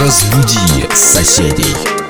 Разбуди соседей.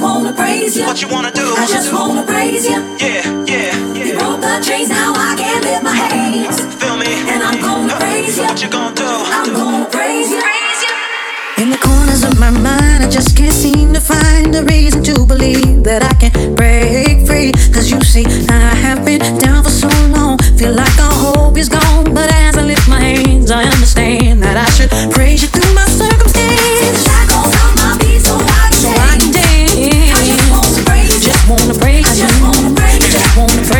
wanna praise you. What you wanna do? I just wanna praise you. Yeah, yeah, yeah. You broke the chains, now I can lift my hands. Feel me? And I'm gonna praise you. What you gonna do? I'm gonna praise you. In the corners of my mind, I just can't seem to find a reason to believe that I can break free. Cause you see, I have been down for so long. Feel like all hope is gone, but as I lift my hands, I understand that I should praise you through my circumstances. Break it, wanna break it.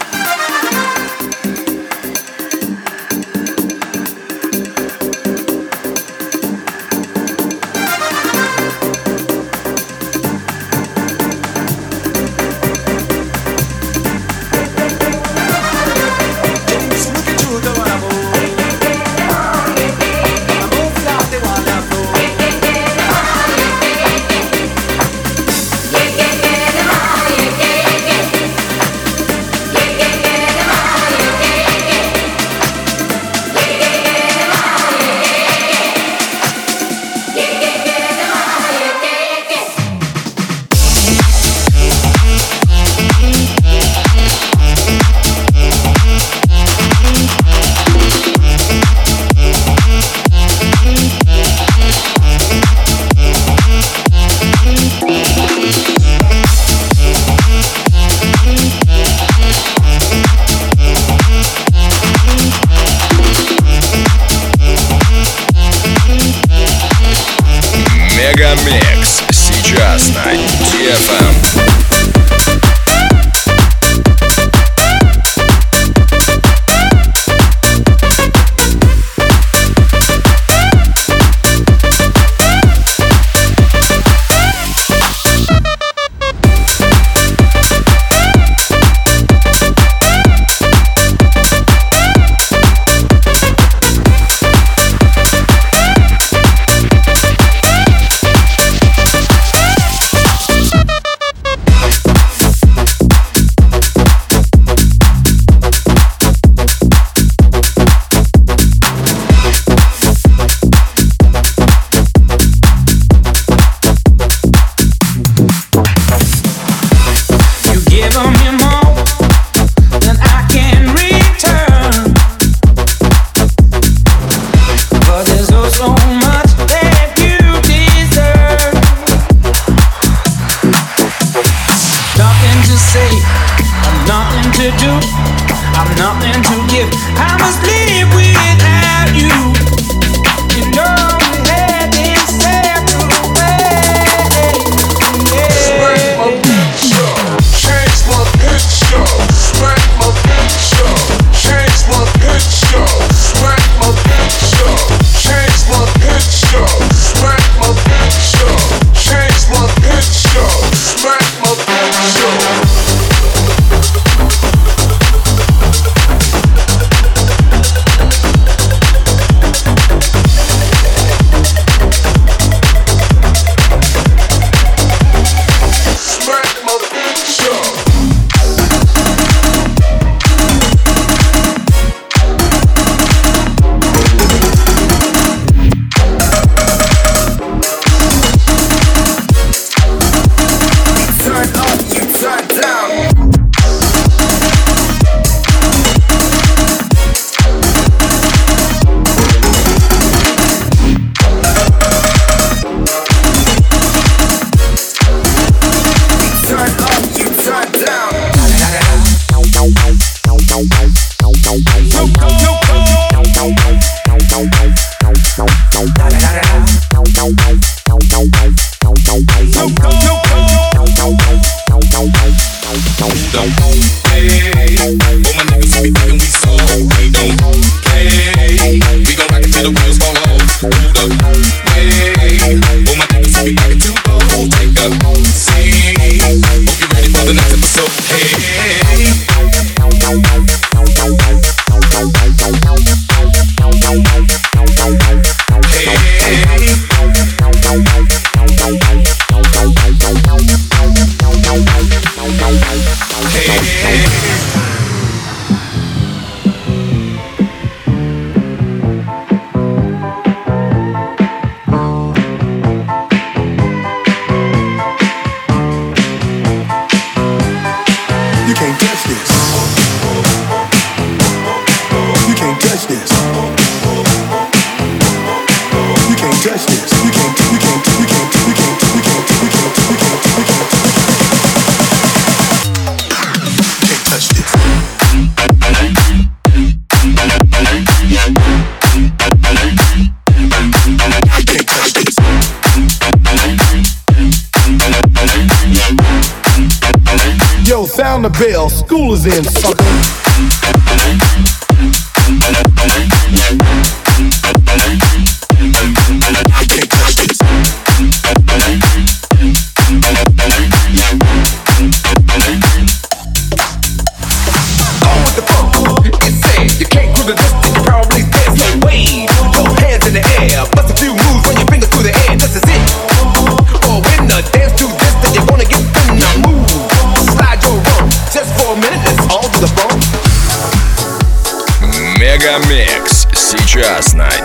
last night. TFM. touch this. You can't touch this. You can't. You can't. You can't. You can't. You can't. You can't. You can't. You can't. Can't touch this. Yo, sound the bell. School is in, sucker. знай.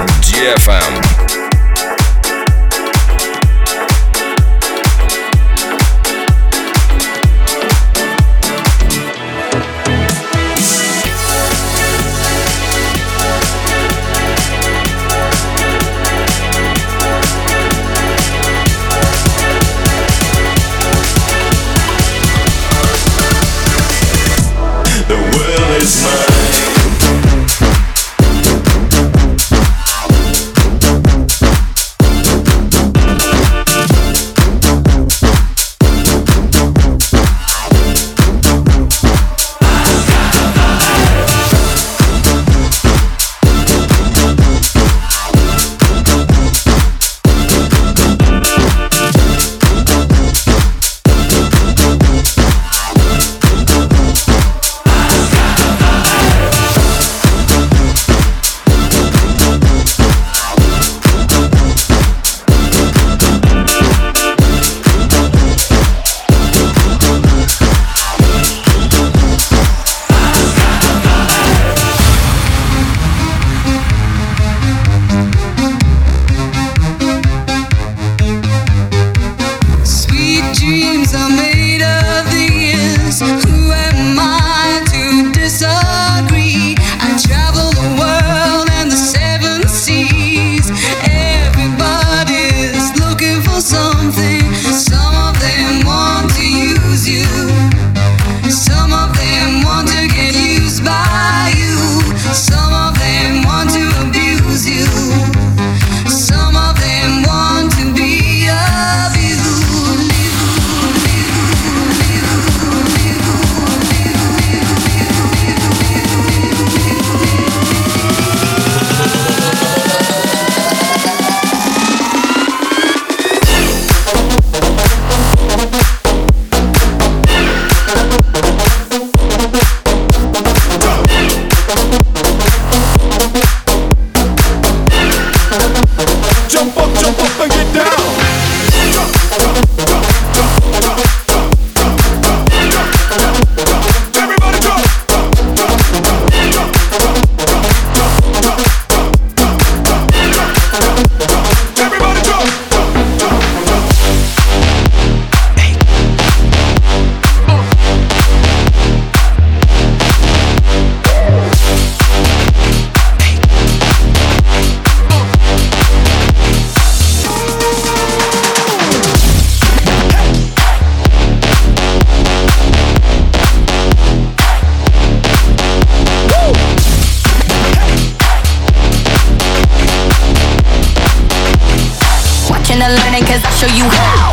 Show you how.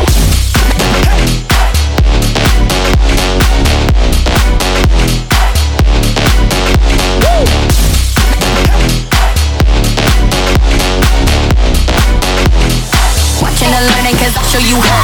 Watching and learning, cause I'll show you how.